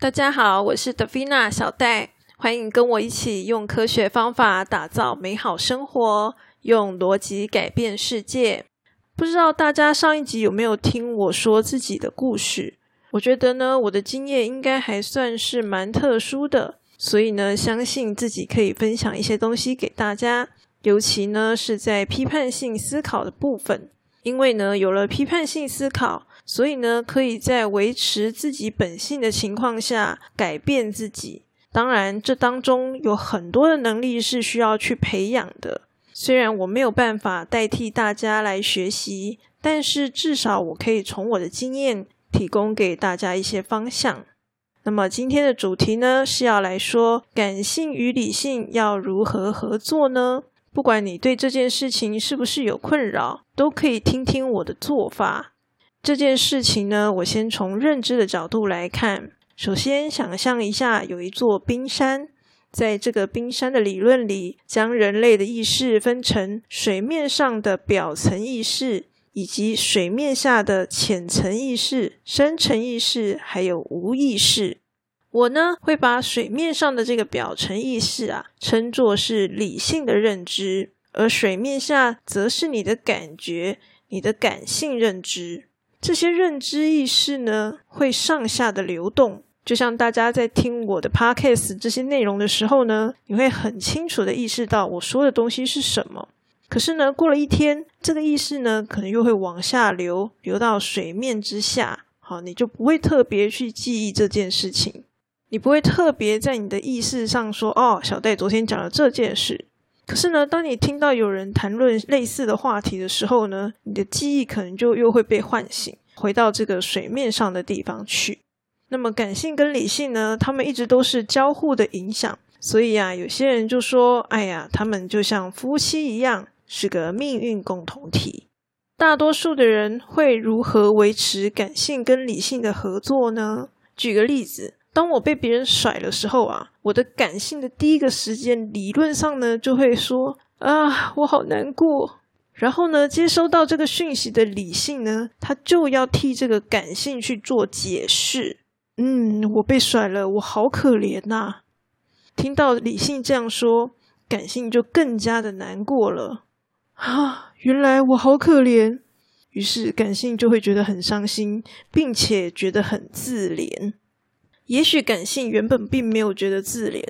大家好，我是德菲娜小戴，欢迎跟我一起用科学方法打造美好生活，用逻辑改变世界。不知道大家上一集有没有听我说自己的故事？我觉得呢，我的经验应该还算是蛮特殊的，所以呢，相信自己可以分享一些东西给大家。尤其呢，是在批判性思考的部分，因为呢，有了批判性思考。所以呢，可以在维持自己本性的情况下改变自己。当然，这当中有很多的能力是需要去培养的。虽然我没有办法代替大家来学习，但是至少我可以从我的经验提供给大家一些方向。那么今天的主题呢，是要来说感性与理性要如何合作呢？不管你对这件事情是不是有困扰，都可以听听我的做法。这件事情呢，我先从认知的角度来看。首先，想象一下有一座冰山，在这个冰山的理论里，将人类的意识分成水面上的表层意识，以及水面下的浅层意识、深层意识，还有无意识。我呢，会把水面上的这个表层意识啊，称作是理性的认知，而水面下则是你的感觉、你的感性认知。这些认知意识呢，会上下的流动，就像大家在听我的 podcast 这些内容的时候呢，你会很清楚的意识到我说的东西是什么。可是呢，过了一天，这个意识呢，可能又会往下流，流到水面之下。好，你就不会特别去记忆这件事情，你不会特别在你的意识上说，哦，小戴昨天讲了这件事。可是呢，当你听到有人谈论类似的话题的时候呢，你的记忆可能就又会被唤醒，回到这个水面上的地方去。那么感性跟理性呢，他们一直都是交互的影响。所以啊，有些人就说：“哎呀，他们就像夫妻一样，是个命运共同体。”大多数的人会如何维持感性跟理性的合作呢？举个例子。当我被别人甩的时候啊，我的感性的第一个时间，理论上呢就会说啊，我好难过。然后呢，接收到这个讯息的理性呢，他就要替这个感性去做解释。嗯，我被甩了，我好可怜呐。听到理性这样说，感性就更加的难过了。啊，原来我好可怜。于是感性就会觉得很伤心，并且觉得很自怜。也许感性原本并没有觉得自怜，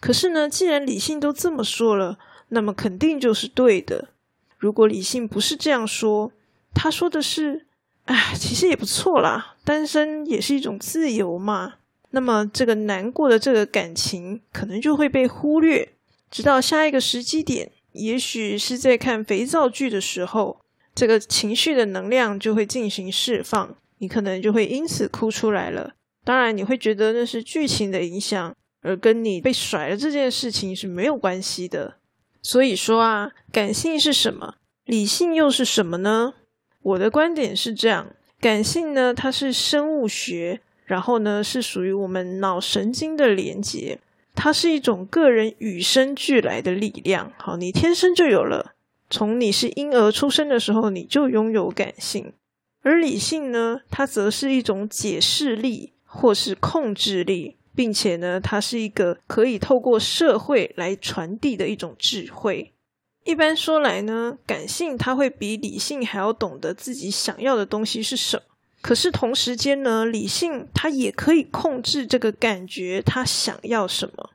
可是呢，既然理性都这么说了，那么肯定就是对的。如果理性不是这样说，他说的是“哎，其实也不错啦，单身也是一种自由嘛”，那么这个难过的这个感情可能就会被忽略，直到下一个时机点，也许是在看肥皂剧的时候，这个情绪的能量就会进行释放，你可能就会因此哭出来了。当然，你会觉得那是剧情的影响，而跟你被甩了这件事情是没有关系的。所以说啊，感性是什么？理性又是什么呢？我的观点是这样：感性呢，它是生物学，然后呢，是属于我们脑神经的连接，它是一种个人与生俱来的力量。好，你天生就有了，从你是婴儿出生的时候，你就拥有感性。而理性呢，它则是一种解释力。或是控制力，并且呢，它是一个可以透过社会来传递的一种智慧。一般说来呢，感性它会比理性还要懂得自己想要的东西是什么。可是同时间呢，理性它也可以控制这个感觉，它想要什么。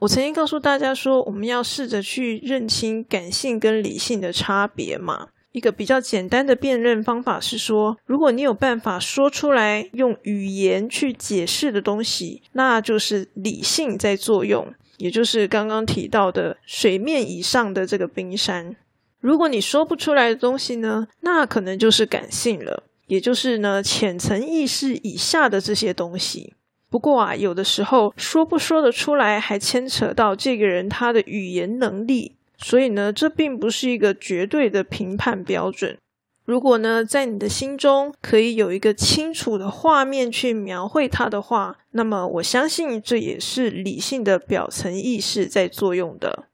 我曾经告诉大家说，我们要试着去认清感性跟理性的差别嘛。一个比较简单的辨认方法是说，如果你有办法说出来，用语言去解释的东西，那就是理性在作用，也就是刚刚提到的水面以上的这个冰山。如果你说不出来的东西呢，那可能就是感性了，也就是呢浅层意识以下的这些东西。不过啊，有的时候说不说得出来，还牵扯到这个人他的语言能力。所以呢，这并不是一个绝对的评判标准。如果呢，在你的心中可以有一个清楚的画面去描绘它的话，那么我相信这也是理性的表层意识在作用的。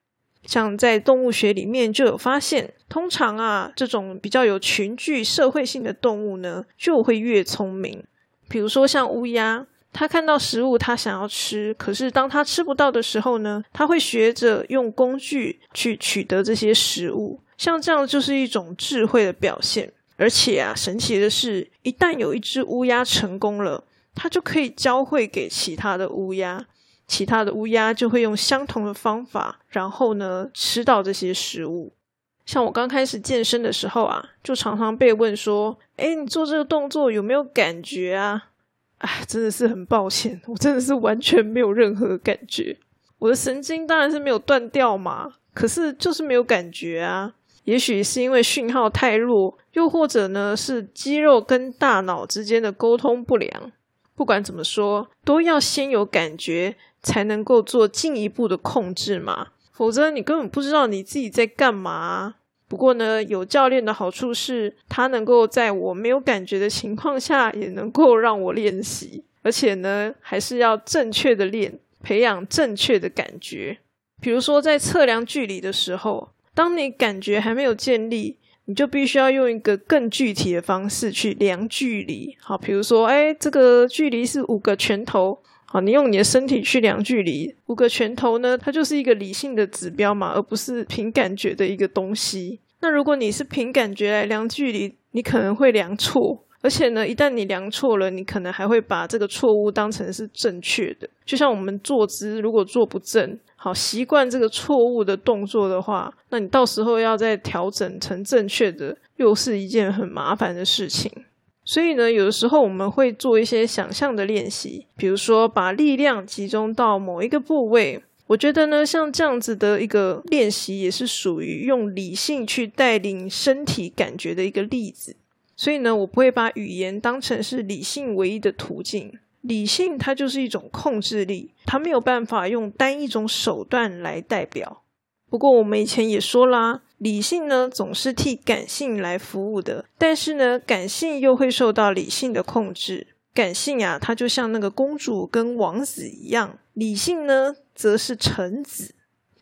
像在动物学里面就有发现，通常啊，这种比较有群聚社会性的动物呢，就会越聪明。比如说像乌鸦，他看到食物，他想要吃，可是当他吃不到的时候呢，他会学着用工具去取得这些食物。像这样就是一种智慧的表现。而且啊，神奇的是，一旦有一只乌鸦成功了，它就可以教会给其他的乌鸦，其他的乌鸦就会用相同的方法，然后呢吃到这些食物。像我刚开始健身的时候啊，就常常被问说：“哎，你做这个动作有没有感觉啊？”哎，真的是很抱歉，我真的是完全没有任何感觉。我的神经当然是没有断掉嘛，可是就是没有感觉啊。也许是因为讯号太弱，又或者呢是肌肉跟大脑之间的沟通不良。不管怎么说，都要先有感觉，才能够做进一步的控制嘛。否则你根本不知道你自己在干嘛。不过呢，有教练的好处是，他能够在我没有感觉的情况下，也能够让我练习，而且呢，还是要正确的练，培养正确的感觉。比如说在测量距离的时候，当你感觉还没有建立，你就必须要用一个更具体的方式去量距离。好，比如说，哎，这个距离是五个拳头。好，你用你的身体去量距离，五个拳头呢，它就是一个理性的指标嘛，而不是凭感觉的一个东西。那如果你是凭感觉来量距离，你可能会量错，而且呢，一旦你量错了，你可能还会把这个错误当成是正确的。就像我们坐姿如果坐不正，好习惯这个错误的动作的话，那你到时候要再调整成正确的，又是一件很麻烦的事情。所以呢，有的时候我们会做一些想象的练习，比如说把力量集中到某一个部位。我觉得呢，像这样子的一个练习，也是属于用理性去带领身体感觉的一个例子。所以呢，我不会把语言当成是理性唯一的途径。理性它就是一种控制力，它没有办法用单一种手段来代表。不过我们以前也说啦。理性呢，总是替感性来服务的，但是呢，感性又会受到理性的控制。感性啊，它就像那个公主跟王子一样；理性呢，则是臣子。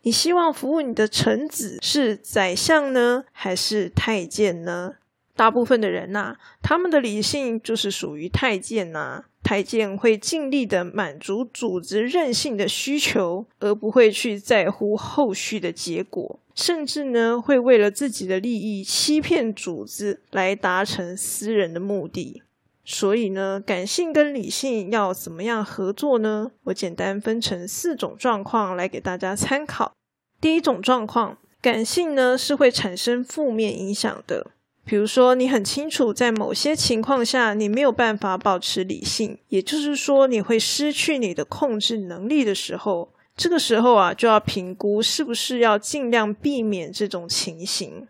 你希望服务你的臣子是宰相呢，还是太监呢？大部分的人呐，他们的理性就是属于太监呐。太监会尽力的满足主子任性的需求，而不会去在乎后续的结果，甚至呢会为了自己的利益欺骗主子来达成私人的目的。所以呢，感性跟理性要怎么样合作呢？我简单分成四种状况来给大家参考。第一种状况，感性呢是会产生负面影响的。比如说，你很清楚，在某些情况下，你没有办法保持理性，也就是说，你会失去你的控制能力的时候，这个时候啊，就要评估是不是要尽量避免这种情形。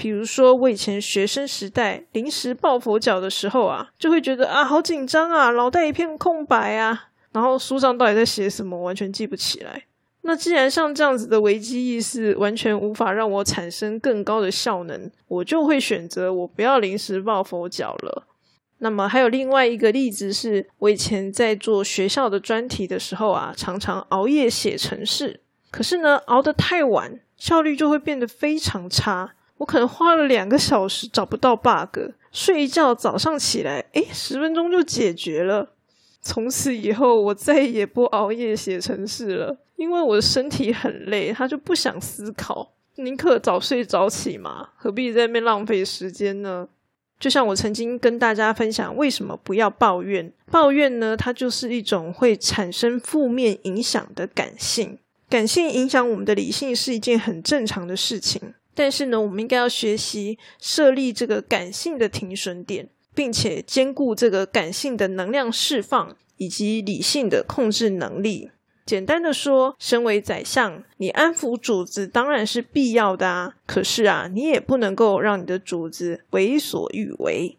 比如说，我以前学生时代临时抱佛脚的时候啊，就会觉得啊，好紧张啊，脑袋一片空白啊，然后书上到底在写什么，完全记不起来。那既然像这样子的危机意识完全无法让我产生更高的效能，我就会选择我不要临时抱佛脚了。那么还有另外一个例子是，我以前在做学校的专题的时候啊，常常熬夜写程式，可是呢，熬得太晚，效率就会变得非常差。我可能花了两个小时找不到 bug，睡一觉早上起来，诶十分钟就解决了。从此以后，我再也不熬夜写程式了。因为我的身体很累，他就不想思考，宁可早睡早起嘛，何必在那边浪费时间呢？就像我曾经跟大家分享，为什么不要抱怨？抱怨呢，它就是一种会产生负面影响的感性。感性影响我们的理性是一件很正常的事情，但是呢，我们应该要学习设立这个感性的停损点，并且兼顾这个感性的能量释放以及理性的控制能力。简单的说，身为宰相，你安抚主子当然是必要的啊。可是啊，你也不能够让你的主子为所欲为。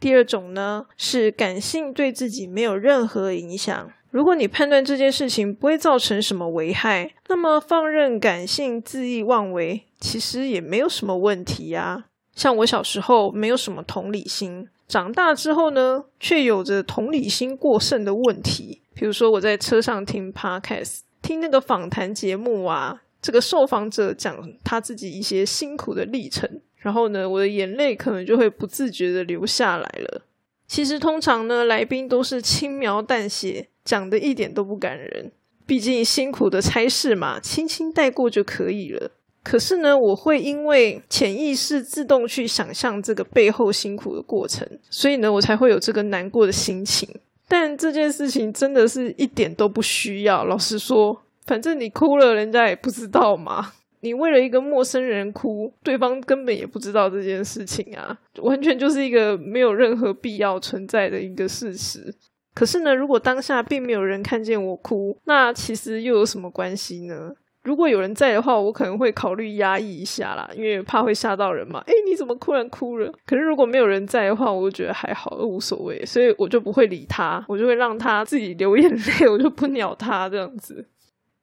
第二种呢，是感性对自己没有任何影响。如果你判断这件事情不会造成什么危害，那么放任感性恣意妄为，其实也没有什么问题呀。像我小时候没有什么同理心，长大之后呢，却有着同理心过剩的问题。比如说，我在车上听 podcast，听那个访谈节目啊，这个受访者讲他自己一些辛苦的历程，然后呢，我的眼泪可能就会不自觉的流下来了。其实通常呢，来宾都是轻描淡写，讲的一点都不感人。毕竟辛苦的差事嘛，轻轻带过就可以了。可是呢，我会因为潜意识自动去想象这个背后辛苦的过程，所以呢，我才会有这个难过的心情。但这件事情真的是一点都不需要。老实说，反正你哭了，人家也不知道嘛。你为了一个陌生人哭，对方根本也不知道这件事情啊，完全就是一个没有任何必要存在的一个事实。可是呢，如果当下并没有人看见我哭，那其实又有什么关系呢？如果有人在的话，我可能会考虑压抑一下啦，因为怕会吓到人嘛。诶，你怎么突然哭了？可是如果没有人在的话，我就觉得还好，无所谓，所以我就不会理他，我就会让他自己流眼泪，我就不鸟他这样子。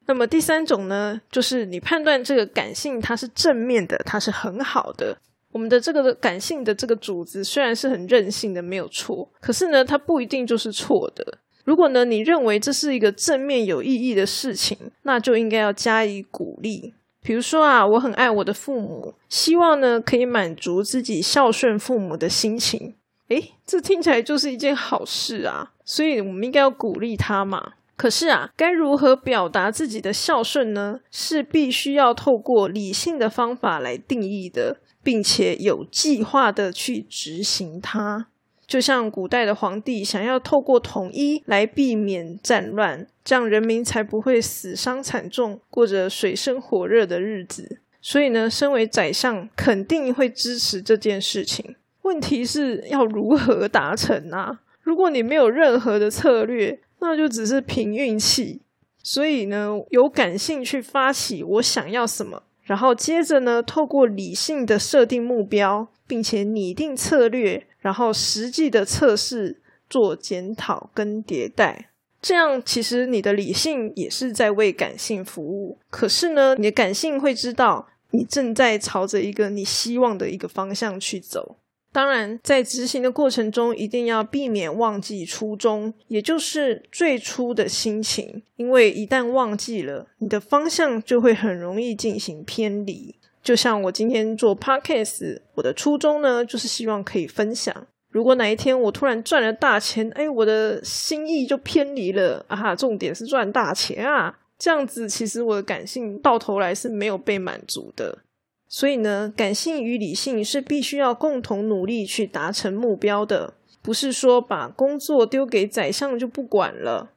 那么第三种呢，就是你判断这个感性它是正面的，它是很好的。我们的这个感性的这个主子虽然是很任性的，没有错，可是呢，它不一定就是错的。如果呢，你认为这是一个正面有意义的事情，那就应该要加以鼓励。比如说啊，我很爱我的父母，希望呢可以满足自己孝顺父母的心情。诶，这听起来就是一件好事啊，所以我们应该要鼓励他嘛。可是啊，该如何表达自己的孝顺呢？是必须要透过理性的方法来定义的，并且有计划的去执行它。就像古代的皇帝想要透过统一来避免战乱，这样人民才不会死伤惨重，过着水深火热的日子。所以呢，身为宰相，肯定会支持这件事情。问题是要如何达成啊？如果你没有任何的策略，那就只是凭运气，所以呢，有感性去发起我想要什么，然后接着呢，透过理性的设定目标，并且拟定策略，然后实际的测试做检讨跟迭代，这样其实你的理性也是在为感性服务。可是呢，你的感性会知道你正在朝着一个你希望的一个方向去走。当然，在执行的过程中，一定要避免忘记初衷，也就是最初的心情。因为一旦忘记了，你的方向就会很容易进行偏离。就像我今天做 podcast，我的初衷呢，就是希望可以分享。如果哪一天我突然赚了大钱，哎，我的心意就偏离了啊！重点是赚大钱啊，这样子其实我的感性到头来是没有被满足的。所以呢，感性与理性是必须要共同努力去达成目标的，不是说把工作丢给宰相就不管了。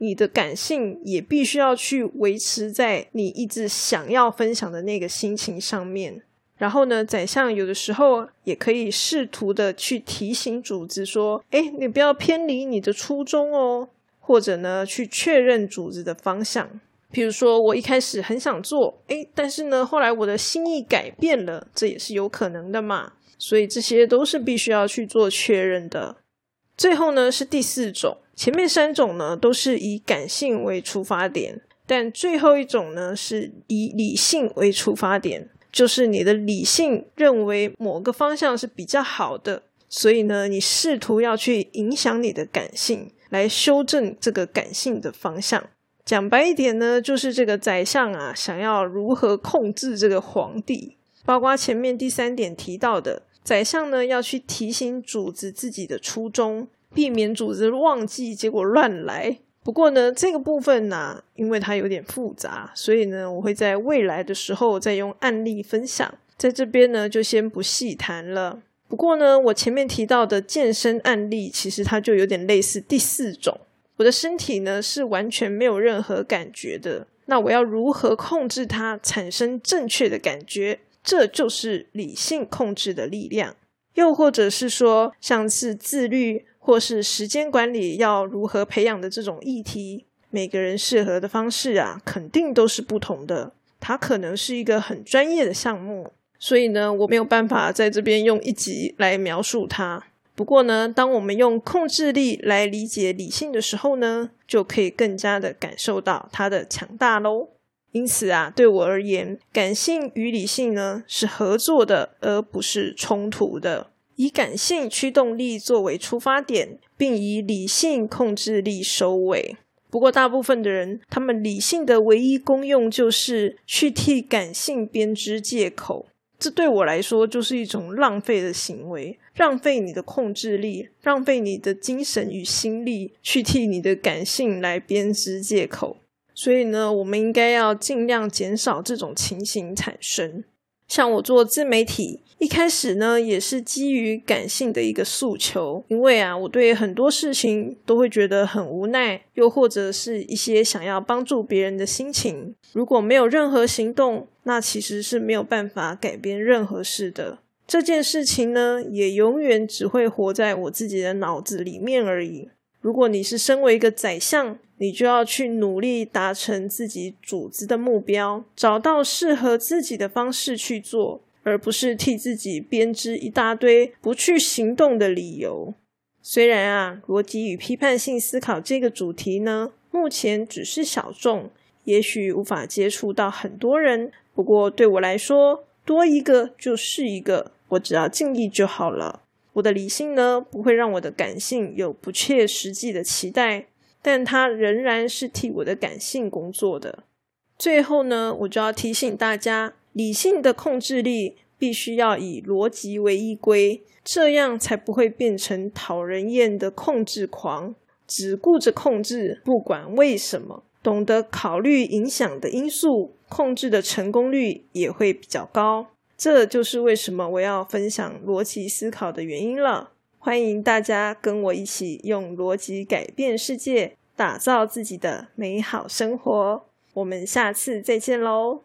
你的感性也必须要去维持在你一直想要分享的那个心情上面。然后呢，宰相有的时候也可以试图的去提醒主子说：“哎，你不要偏离你的初衷哦。”或者呢，去确认主子的方向。比如说，我一开始很想做，诶，但是呢，后来我的心意改变了，这也是有可能的嘛。所以这些都是必须要去做确认的。最后呢，是第四种，前面三种呢都是以感性为出发点，但最后一种呢是以理性为出发点，就是你的理性认为某个方向是比较好的，所以呢，你试图要去影响你的感性，来修正这个感性的方向。讲白一点呢，就是这个宰相啊，想要如何控制这个皇帝，包括前面第三点提到的，宰相呢要去提醒主子自己的初衷，避免组织忘记，结果乱来。不过呢，这个部分呢，因为它有点复杂，所以呢，我会在未来的时候再用案例分享，在这边呢就先不细谈了。不过呢，我前面提到的健身案例，其实它就有点类似第四种。我的身体呢是完全没有任何感觉的，那我要如何控制它产生正确的感觉？这就是理性控制的力量。又或者是说，像是自律或是时间管理要如何培养的这种议题，每个人适合的方式啊，肯定都是不同的。它可能是一个很专业的项目，所以呢，我没有办法在这边用一集来描述它。不过呢，当我们用控制力来理解理性的时候呢，就可以更加的感受到它的强大喽。因此啊，对我而言，感性与理性呢是合作的，而不是冲突的。以感性驱动力作为出发点，并以理性控制力收尾。不过，大部分的人，他们理性的唯一功用就是去替感性编织借口。这对我来说就是一种浪费的行为，浪费你的控制力，浪费你的精神与心力，去替你的感性来编织借口。所以呢，我们应该要尽量减少这种情形产生。像我做自媒体，一开始呢也是基于感性的一个诉求，因为啊，我对很多事情都会觉得很无奈，又或者是一些想要帮助别人的心情。如果没有任何行动，那其实是没有办法改变任何事的。这件事情呢，也永远只会活在我自己的脑子里面而已。如果你是身为一个宰相，你就要去努力达成自己组织的目标，找到适合自己的方式去做，而不是替自己编织一大堆不去行动的理由。虽然啊，逻辑与批判性思考这个主题呢，目前只是小众，也许无法接触到很多人。不过对我来说，多一个就是一个，我只要尽力就好了。我的理性呢，不会让我的感性有不切实际的期待，但它仍然是替我的感性工作的。最后呢，我就要提醒大家，理性的控制力必须要以逻辑为依归，这样才不会变成讨人厌的控制狂，只顾着控制，不管为什么。懂得考虑影响的因素，控制的成功率也会比较高。这就是为什么我要分享逻辑思考的原因了。欢迎大家跟我一起用逻辑改变世界，打造自己的美好生活。我们下次再见喽！